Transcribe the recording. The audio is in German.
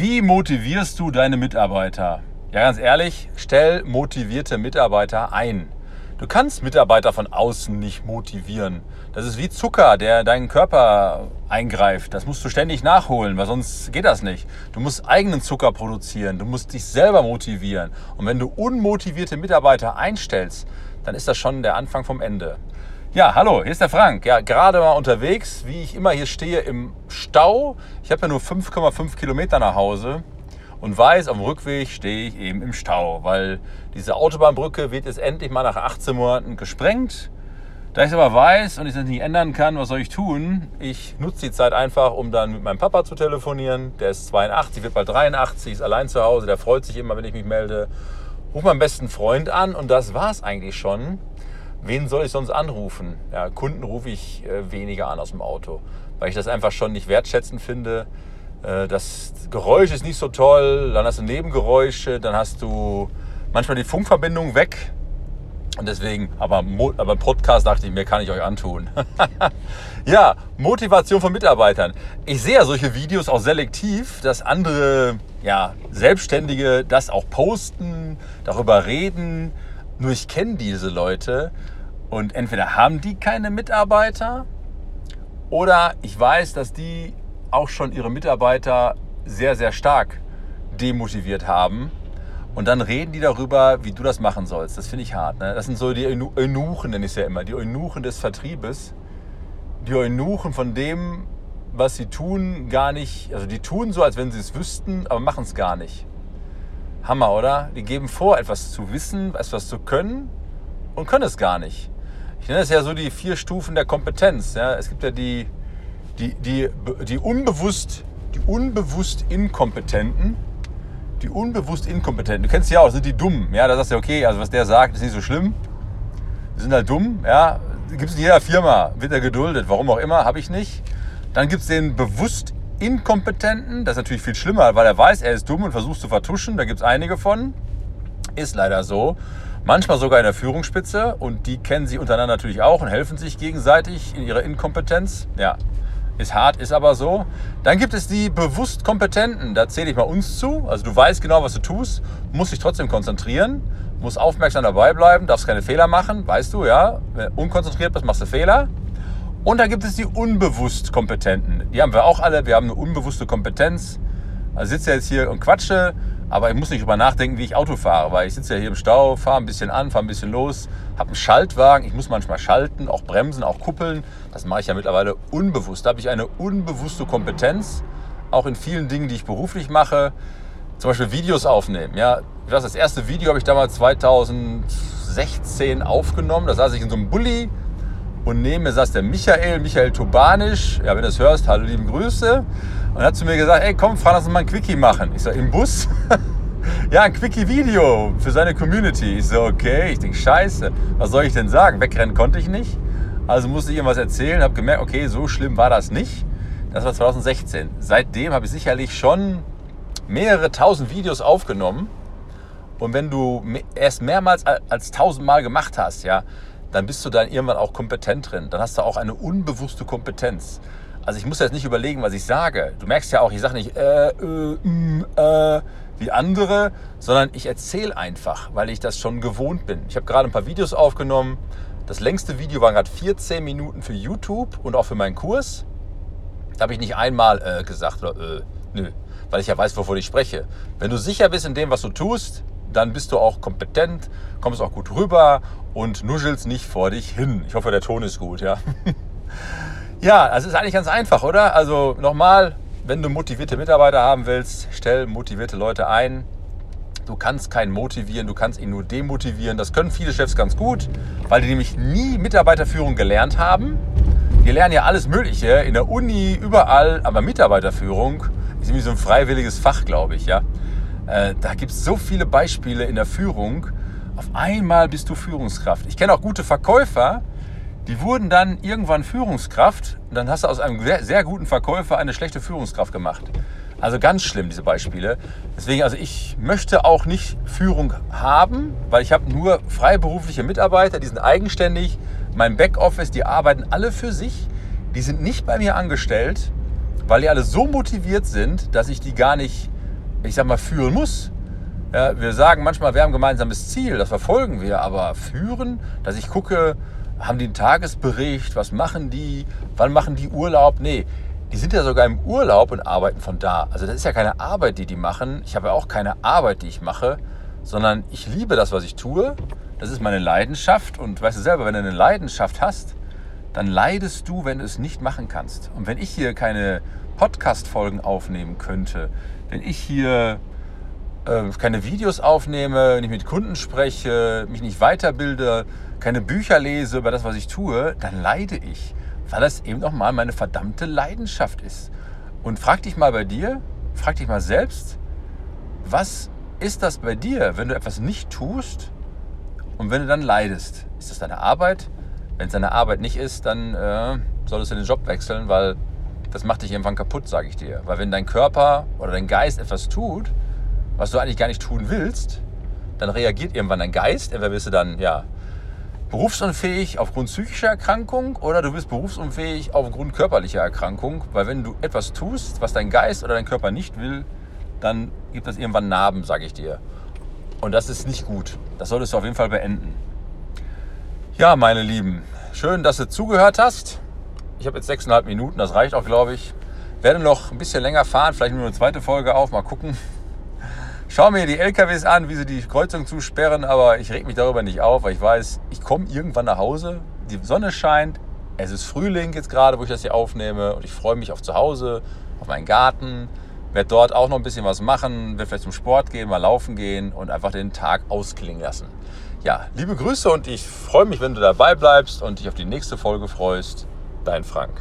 Wie motivierst du deine Mitarbeiter? Ja, ganz ehrlich, stell motivierte Mitarbeiter ein. Du kannst Mitarbeiter von außen nicht motivieren. Das ist wie Zucker, der deinen Körper eingreift. Das musst du ständig nachholen, weil sonst geht das nicht. Du musst eigenen Zucker produzieren. Du musst dich selber motivieren. Und wenn du unmotivierte Mitarbeiter einstellst, dann ist das schon der Anfang vom Ende. Ja, hallo, hier ist der Frank. Ja, gerade mal unterwegs, wie ich immer hier stehe im Stau. Ich habe ja nur 5,5 Kilometer nach Hause und weiß, am Rückweg stehe ich eben im Stau, weil diese Autobahnbrücke wird jetzt endlich mal nach 18 Monaten gesprengt. Da ich es aber weiß und ich es nicht ändern kann, was soll ich tun? Ich nutze die Zeit einfach, um dann mit meinem Papa zu telefonieren. Der ist 82, wird bald 83, ist allein zu Hause, der freut sich immer, wenn ich mich melde. Ruf meinen besten Freund an und das war es eigentlich schon. Wen soll ich sonst anrufen? Ja, Kunden rufe ich äh, weniger an aus dem Auto, weil ich das einfach schon nicht wertschätzend finde. Äh, das Geräusch ist nicht so toll, dann hast du Nebengeräusche, dann hast du manchmal die Funkverbindung weg. Und deswegen, aber, aber Podcast dachte ich mir, kann ich euch antun. ja, Motivation von Mitarbeitern. Ich sehe ja solche Videos auch selektiv, dass andere ja, Selbstständige das auch posten, darüber reden. Nur ich kenne diese Leute und entweder haben die keine Mitarbeiter oder ich weiß, dass die auch schon ihre Mitarbeiter sehr, sehr stark demotiviert haben. Und dann reden die darüber, wie du das machen sollst. Das finde ich hart. Ne? Das sind so die Eunuchen, nenne ich es ja immer, die Eunuchen des Vertriebes. Die Eunuchen von dem, was sie tun, gar nicht. Also die tun so, als wenn sie es wüssten, aber machen es gar nicht. Hammer, oder? Die geben vor, etwas zu wissen, etwas zu können und können es gar nicht. Ich nenne es ja so die vier Stufen der Kompetenz. Ja? Es gibt ja die, die, die, die, unbewusst, die unbewusst Inkompetenten. Die unbewusst Inkompetenten. Du kennst sie ja auch, das sind die Dummen. Ja, da sagst du, okay, also was der sagt, ist nicht so schlimm. Die sind halt dumm. Ja, gibt es in jeder Firma, wird er geduldet. Warum auch immer, habe ich nicht. Dann gibt es den bewusst Inkompetenten. Das ist natürlich viel schlimmer, weil er weiß, er ist dumm und versucht zu vertuschen. Da gibt es einige von. Ist leider so. Manchmal sogar in der Führungsspitze und die kennen sich untereinander natürlich auch und helfen sich gegenseitig in ihrer Inkompetenz. Ja, ist hart, ist aber so. Dann gibt es die bewusst Kompetenten. Da zähle ich mal uns zu. Also du weißt genau, was du tust, musst dich trotzdem konzentrieren, musst aufmerksam dabei bleiben, darfst keine Fehler machen, weißt du, ja. Wenn du unkonzentriert bist, machst du Fehler. Und dann gibt es die unbewusst Kompetenten. Die haben wir auch alle. Wir haben eine unbewusste Kompetenz. Also sitze jetzt hier und quatsche, aber ich muss nicht drüber nachdenken, wie ich Auto fahre, weil ich sitze ja hier im Stau, fahre ein bisschen an, fahre ein bisschen los, habe einen Schaltwagen. Ich muss manchmal schalten, auch bremsen, auch kuppeln. Das mache ich ja mittlerweile unbewusst. Da habe ich eine unbewusste Kompetenz, auch in vielen Dingen, die ich beruflich mache. Zum Beispiel Videos aufnehmen. Ja, das erste Video habe ich damals 2016 aufgenommen. Da saß ich in so einem Bulli und neben mir saß der Michael, Michael Tobanisch. Ja, wenn du das hörst, hallo, lieben Grüße. Und hat zu mir gesagt, ey, komm, fahr, lass uns mal ein Quickie machen. Ich so, im Bus? ja, ein Quickie-Video für seine Community. Ich so, okay. Ich denke, scheiße, was soll ich denn sagen? Wegrennen konnte ich nicht. Also musste ich ihm was erzählen, habe gemerkt, okay, so schlimm war das nicht. Das war 2016. Seitdem habe ich sicherlich schon mehrere tausend Videos aufgenommen. Und wenn du erst mehrmals als tausendmal gemacht hast, ja, dann bist du dann irgendwann auch kompetent drin. Dann hast du auch eine unbewusste Kompetenz. Also ich muss jetzt nicht überlegen, was ich sage. Du merkst ja auch, ich sage nicht äh, äh, mm, äh, wie andere, sondern ich erzähle einfach, weil ich das schon gewohnt bin. Ich habe gerade ein paar Videos aufgenommen. Das längste Video war gerade 14 Minuten für YouTube und auch für meinen Kurs. Da habe ich nicht einmal äh, gesagt oder äh, nö, weil ich ja weiß, wovon ich spreche. Wenn du sicher bist in dem, was du tust, dann bist du auch kompetent, kommst auch gut rüber und nuschelst nicht vor dich hin. Ich hoffe, der Ton ist gut, ja. ja, das ist eigentlich ganz einfach, oder? Also nochmal, wenn du motivierte Mitarbeiter haben willst, stell motivierte Leute ein. Du kannst keinen motivieren, du kannst ihn nur demotivieren. Das können viele Chefs ganz gut, weil die nämlich nie Mitarbeiterführung gelernt haben. Die lernen ja alles Mögliche in der Uni, überall, aber Mitarbeiterführung ist irgendwie so ein freiwilliges Fach, glaube ich, ja. Äh, da gibt es so viele Beispiele in der Führung. Auf einmal bist du Führungskraft. Ich kenne auch gute Verkäufer, die wurden dann irgendwann Führungskraft. Und dann hast du aus einem sehr, sehr guten Verkäufer eine schlechte Führungskraft gemacht. Also ganz schlimm, diese Beispiele. Deswegen, also ich möchte auch nicht Führung haben, weil ich habe nur freiberufliche Mitarbeiter, die sind eigenständig. Mein Backoffice, die arbeiten alle für sich. Die sind nicht bei mir angestellt, weil die alle so motiviert sind, dass ich die gar nicht ich sag mal, führen muss. Ja, wir sagen manchmal, wir haben ein gemeinsames Ziel, das verfolgen wir, aber führen, dass ich gucke, haben die einen Tagesbericht, was machen die, wann machen die Urlaub? Nee, die sind ja sogar im Urlaub und arbeiten von da. Also das ist ja keine Arbeit, die die machen. Ich habe ja auch keine Arbeit, die ich mache, sondern ich liebe das, was ich tue. Das ist meine Leidenschaft und weißt du selber, wenn du eine Leidenschaft hast, dann leidest du, wenn du es nicht machen kannst. Und wenn ich hier keine Podcast-Folgen aufnehmen könnte, wenn ich hier äh, keine Videos aufnehme, nicht mit Kunden spreche, mich nicht weiterbilde, keine Bücher lese über das, was ich tue, dann leide ich, weil das eben auch mal meine verdammte Leidenschaft ist. Und frag dich mal bei dir, frag dich mal selbst, was ist das bei dir, wenn du etwas nicht tust und wenn du dann leidest? Ist das deine Arbeit? Wenn es deine Arbeit nicht ist, dann äh, solltest du den Job wechseln, weil das macht dich irgendwann kaputt, sage ich dir. Weil wenn dein Körper oder dein Geist etwas tut, was du eigentlich gar nicht tun willst, dann reagiert irgendwann dein Geist. Entweder bist du dann ja, berufsunfähig aufgrund psychischer Erkrankung oder du bist berufsunfähig aufgrund körperlicher Erkrankung. Weil wenn du etwas tust, was dein Geist oder dein Körper nicht will, dann gibt das irgendwann Narben, sage ich dir. Und das ist nicht gut. Das solltest du auf jeden Fall beenden. Ja, meine Lieben, schön, dass du zugehört hast. Ich habe jetzt sechseinhalb Minuten, das reicht auch, glaube ich. Werde noch ein bisschen länger fahren, vielleicht nur eine zweite Folge auf, mal gucken. Schau mir die LKWs an, wie sie die Kreuzung zusperren, aber ich reg mich darüber nicht auf, weil ich weiß, ich komme irgendwann nach Hause, die Sonne scheint, es ist Frühling jetzt gerade, wo ich das hier aufnehme und ich freue mich auf zu Hause, auf meinen Garten, werde dort auch noch ein bisschen was machen, werde vielleicht zum Sport gehen, mal laufen gehen und einfach den Tag ausklingen lassen. Ja, liebe Grüße und ich freue mich, wenn du dabei bleibst und dich auf die nächste Folge freust. Dein Frank.